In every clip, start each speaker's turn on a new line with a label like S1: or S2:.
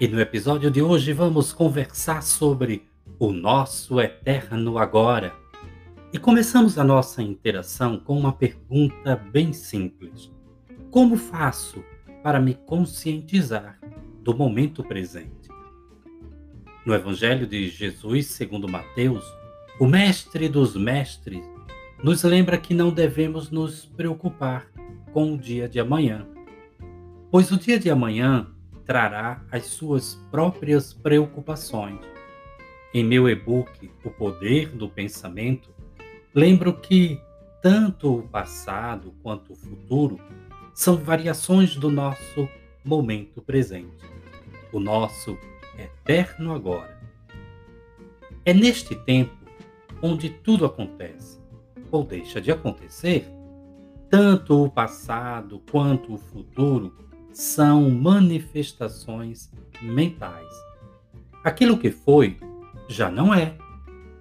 S1: E no episódio de hoje vamos conversar sobre o nosso eterno agora. E começamos a nossa interação com uma pergunta bem simples: Como faço para me conscientizar do momento presente? No Evangelho de Jesus, segundo Mateus, o Mestre dos Mestres nos lembra que não devemos nos preocupar com o dia de amanhã, pois o dia de amanhã trará as suas próprias preocupações. Em meu e-book O Poder do Pensamento, lembro que tanto o passado quanto o futuro são variações do nosso momento presente, o nosso eterno agora. É neste tempo onde tudo acontece, ou deixa de acontecer. Tanto o passado quanto o futuro são manifestações mentais. Aquilo que foi já não é,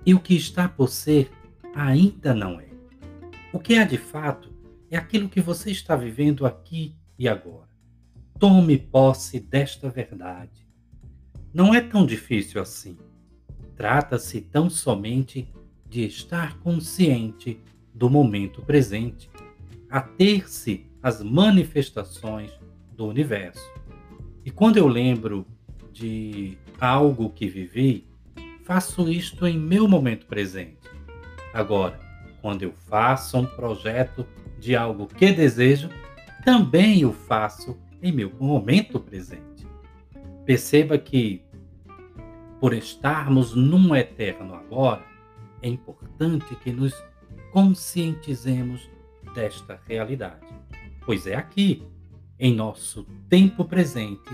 S1: e o que está por ser ainda não é. O que é de fato é aquilo que você está vivendo aqui e agora. Tome posse desta verdade. Não é tão difícil assim. Trata-se tão somente de estar consciente do momento presente, a ter-se as manifestações do universo. E quando eu lembro de algo que vivi, faço isto em meu momento presente. Agora, quando eu faço um projeto de algo que desejo, também o faço em meu momento presente. Perceba que, por estarmos num eterno agora, é importante que nos conscientizemos desta realidade, pois é aqui em nosso tempo presente,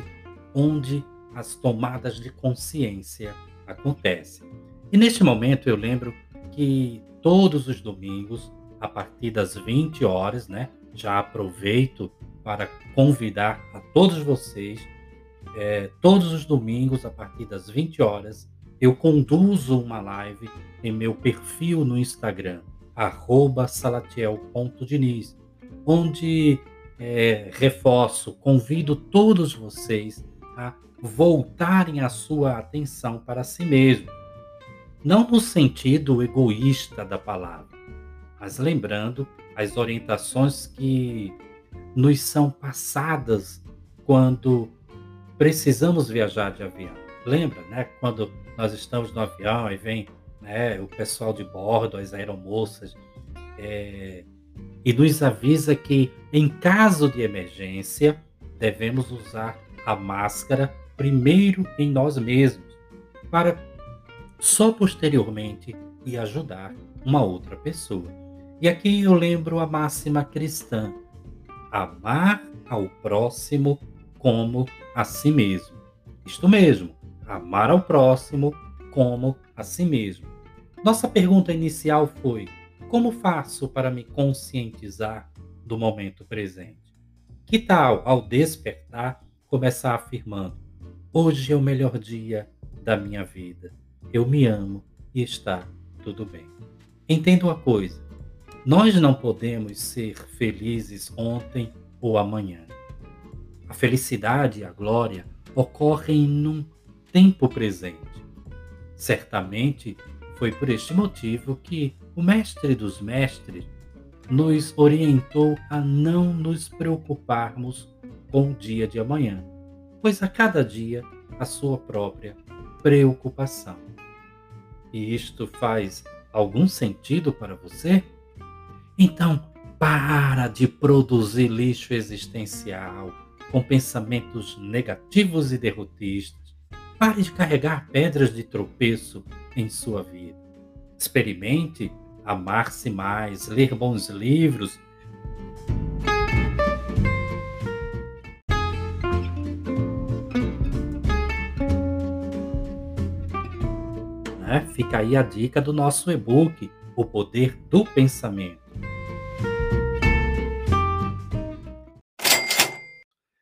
S1: onde as tomadas de consciência acontecem. E neste momento eu lembro que todos os domingos, a partir das 20 horas, né, já aproveito para convidar a todos vocês, é, todos os domingos, a partir das 20 horas, eu conduzo uma live em meu perfil no Instagram, salatiel.diniz, onde é, reforço, convido todos vocês a voltarem a sua atenção para si mesmo. Não no sentido egoísta da palavra, mas lembrando as orientações que nos são passadas quando precisamos viajar de avião. Lembra, né? Quando nós estamos no avião e vem né, o pessoal de bordo, as aeromoças, é, e nos avisa que, em caso de emergência, devemos usar a máscara primeiro em nós mesmos, para só posteriormente e ajudar uma outra pessoa. E aqui eu lembro a máxima cristã: amar ao próximo como a si mesmo. Isto mesmo, amar ao próximo como a si mesmo. Nossa pergunta inicial foi: como faço para me conscientizar do momento presente? Que tal, ao despertar, começar afirmando: Hoje é o melhor dia da minha vida. Eu me amo e está tudo bem. Entenda uma coisa: nós não podemos ser felizes ontem ou amanhã. A felicidade e a glória ocorrem num tempo presente. Certamente foi por este motivo que o Mestre dos Mestres nos orientou a não nos preocuparmos com o dia de amanhã, pois a cada dia a sua própria preocupação. E isto faz algum sentido para você? Então, Para de produzir lixo existencial com pensamentos negativos e derrotistas. Pare de carregar pedras de tropeço em sua vida. Experimente amar-se mais, ler bons livros. Né? Fica aí a dica do nosso e-book, O Poder do Pensamento.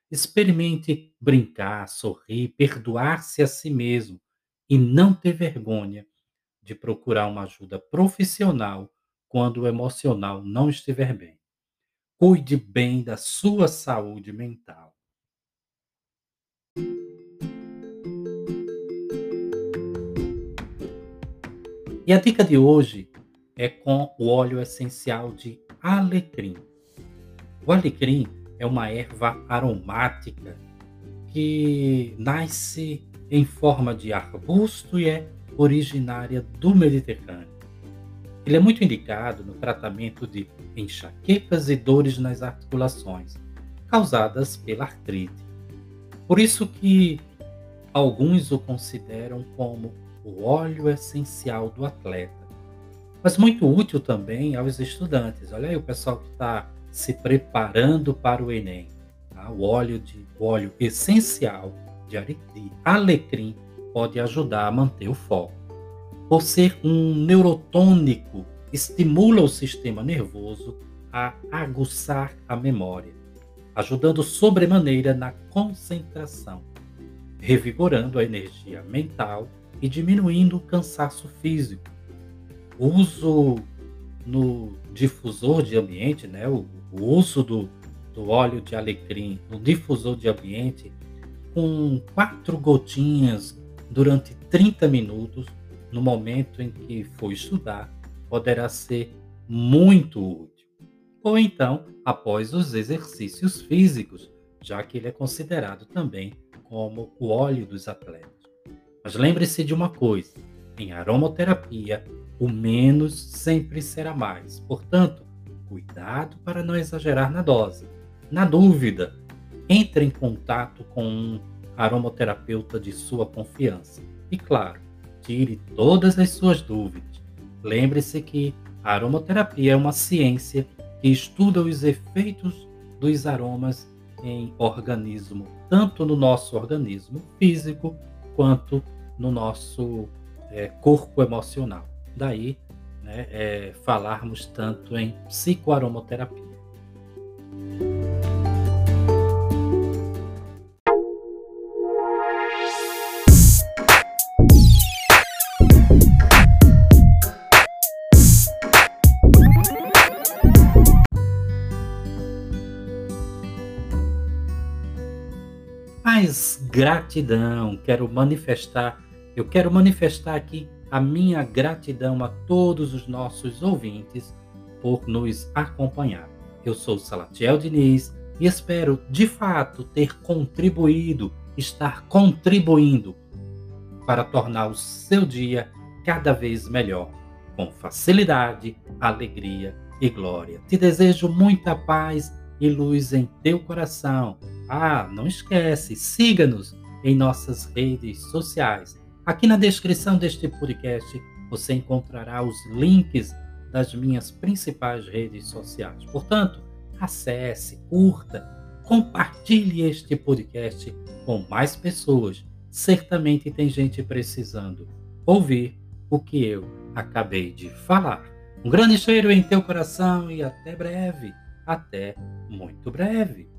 S1: Experimente brincar, sorrir, perdoar-se a si mesmo e não ter vergonha de procurar uma ajuda profissional quando o emocional não estiver bem. Cuide bem da sua saúde mental. E a dica de hoje é com o óleo essencial de alecrim. O alecrim é uma erva aromática que nasce em forma de arbusto e é originária do Mediterrâneo. Ele é muito indicado no tratamento de enxaquecas e dores nas articulações, causadas pela artrite. Por isso que alguns o consideram como o óleo essencial do atleta. Mas muito útil também aos estudantes. Olha aí o pessoal que está se preparando para o Enem. Tá? O óleo de o óleo essencial de alecrim pode ajudar a manter o foco. Por ser um neurotônico, estimula o sistema nervoso a aguçar a memória, ajudando sobremaneira na concentração, revigorando a energia mental e diminuindo o cansaço físico. O uso no difusor de ambiente, né, o o uso do, do óleo de alecrim no difusor de ambiente com quatro gotinhas durante 30 minutos no momento em que for estudar poderá ser muito útil. Ou então, após os exercícios físicos, já que ele é considerado também como o óleo dos atletas. Mas lembre-se de uma coisa: em aromaterapia, o menos sempre será mais. Portanto, Cuidado para não exagerar na dose. Na dúvida, entre em contato com um aromaterapeuta de sua confiança. E claro, tire todas as suas dúvidas. Lembre-se que a aromaterapia é uma ciência que estuda os efeitos dos aromas em organismo, tanto no nosso organismo físico quanto no nosso é, corpo emocional. Daí né, é, falarmos tanto em psicoaromoterapia. Mas gratidão, quero manifestar, eu quero manifestar aqui a minha gratidão a todos os nossos ouvintes por nos acompanhar. Eu sou Salatiel Diniz e espero de fato ter contribuído, estar contribuindo para tornar o seu dia cada vez melhor, com facilidade, alegria e glória. Te desejo muita paz e luz em teu coração. Ah, não esquece, siga-nos em nossas redes sociais Aqui na descrição deste podcast você encontrará os links das minhas principais redes sociais. Portanto, acesse, curta, compartilhe este podcast com mais pessoas. Certamente tem gente precisando ouvir o que eu acabei de falar. Um grande cheiro em teu coração e até breve. Até muito breve.